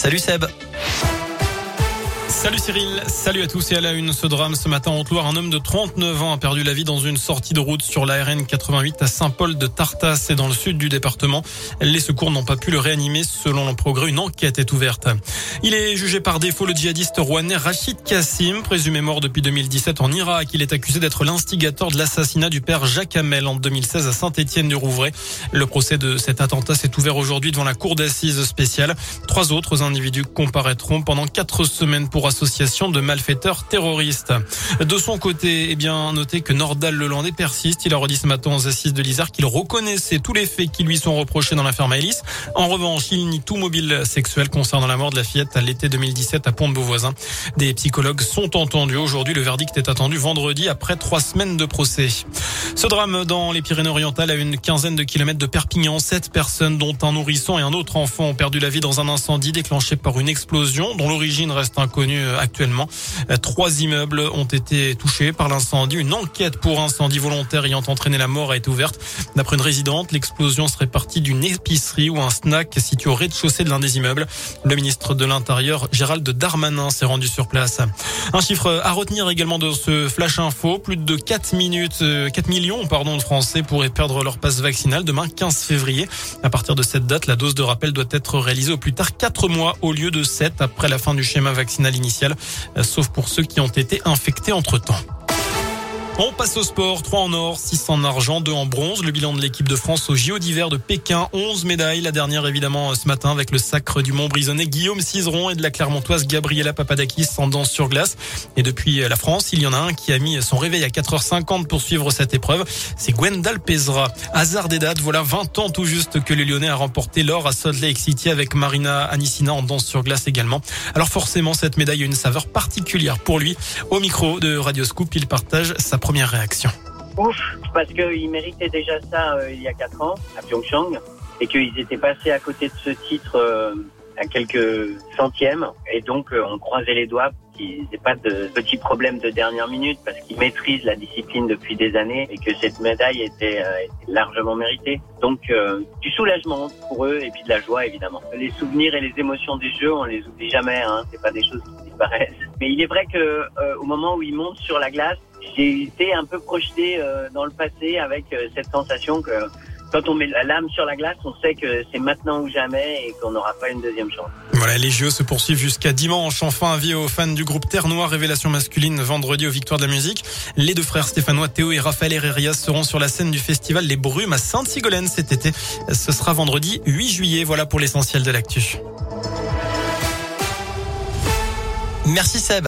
Salut Seb. Salut Cyril, salut à tous et à la une. Ce drame ce matin en Haute-Loire, un homme de 39 ans a perdu la vie dans une sortie de route sur la RN 88 à Saint-Paul de Tartas et dans le sud du département. Les secours n'ont pas pu le réanimer. Selon le progrès, une enquête est ouverte. Il est jugé par défaut le djihadiste rouennais Rachid Kassim, présumé mort depuis 2017 en Irak. Il est accusé d'être l'instigateur de l'assassinat du père Jacques Hamel en 2016 à Saint-Étienne-du-Rouvray. Le procès de cet attentat s'est ouvert aujourd'hui devant la cour d'assises spéciale. Trois autres individus comparaîtront pendant quatre semaines pour association de malfaiteurs terroristes. De son côté, eh bien, notez que Nordal Lelandais persiste. Il a redit ce matin aux assises de l'Isère qu'il reconnaissait tous les faits qui lui sont reprochés dans l'affaire Maëlys. En revanche, il nie tout mobile sexuel concernant la mort de la fillette à l'été 2017 à Pont-de-Beauvoisin. Des psychologues sont entendus. Aujourd'hui, le verdict est attendu vendredi après trois semaines de procès. Ce drame dans les Pyrénées-Orientales à une quinzaine de kilomètres de Perpignan. Sept personnes, dont un nourrisson et un autre enfant, ont perdu la vie dans un incendie déclenché par une explosion dont l'origine reste inconnue euh, actuellement. Euh, trois immeubles ont été touchés par l'incendie. Une enquête pour incendie volontaire ayant entraîné la mort a été ouverte. D'après une résidente, l'explosion serait partie d'une épicerie ou un snack situé au rez-de-chaussée de l'un des immeubles. Le ministre de l'Intérieur, Gérald Darmanin, s'est rendu sur place. Un chiffre à retenir également de ce flash info. Plus de 4 minutes, 4 euh, pardon, de Français pourraient perdre leur passe vaccinale demain 15 février. À partir de cette date, la dose de rappel doit être réalisée au plus tard 4 mois au lieu de 7 après la fin du schéma vaccinal initial, euh, sauf pour ceux qui ont été infectés entre-temps. On passe au sport. 3 en or, 6 en argent, 2 en bronze. Le bilan de l'équipe de France au JO d'hiver de Pékin. 11 médailles. La dernière, évidemment, ce matin avec le sacre du Mont-Brisonnais Guillaume Cizeron et de la Clermontoise Gabriela Papadakis en danse sur glace. Et depuis la France, il y en a un qui a mis son réveil à 4h50 pour suivre cette épreuve. C'est Gwendal Pesra. Hasard des dates. Voilà 20 ans tout juste que le Lyonnais a remporté l'or à Salt Lake City avec Marina Anissina en danse sur glace également. Alors forcément, cette médaille a une saveur particulière pour lui. Au micro de Radio Scoop, il partage sa réaction Ouf, parce qu'ils méritaient déjà ça euh, il y a 4 ans à Pyeongchang et qu'ils étaient passés à côté de ce titre euh, quelques centièmes et donc euh, on croisait les doigts qu'ils n'aient pas de petits problèmes de dernière minute parce qu'ils maîtrisent la discipline depuis des années et que cette médaille était, largement méritée. Donc du soulagement pour eux et puis de la joie évidemment. Les souvenirs et les émotions des jeux, on les oublie jamais. Hein, c'est pas des choses qui disparaissent. Mais il est vrai que au moment où ils montent sur la glace, j'ai été un peu projeté euh, dans le passé avec euh, cette sensation que quand on met la lame sur la glace, on sait que c'est maintenant ou jamais et qu'on n'aura pas une deuxième chance. Voilà, les jeux se poursuivent jusqu'à dimanche. Enfin, avis aux fans du groupe Terre Noire Révélation masculine vendredi aux Victoires de la musique. Les deux frères stéphanois Théo et Raphaël Herrerias seront sur la scène du festival Les Brumes à Sainte-Sigolène cet été. Ce sera vendredi 8 juillet. Voilà pour l'essentiel de l'actu. Merci Seb.